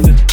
nothing.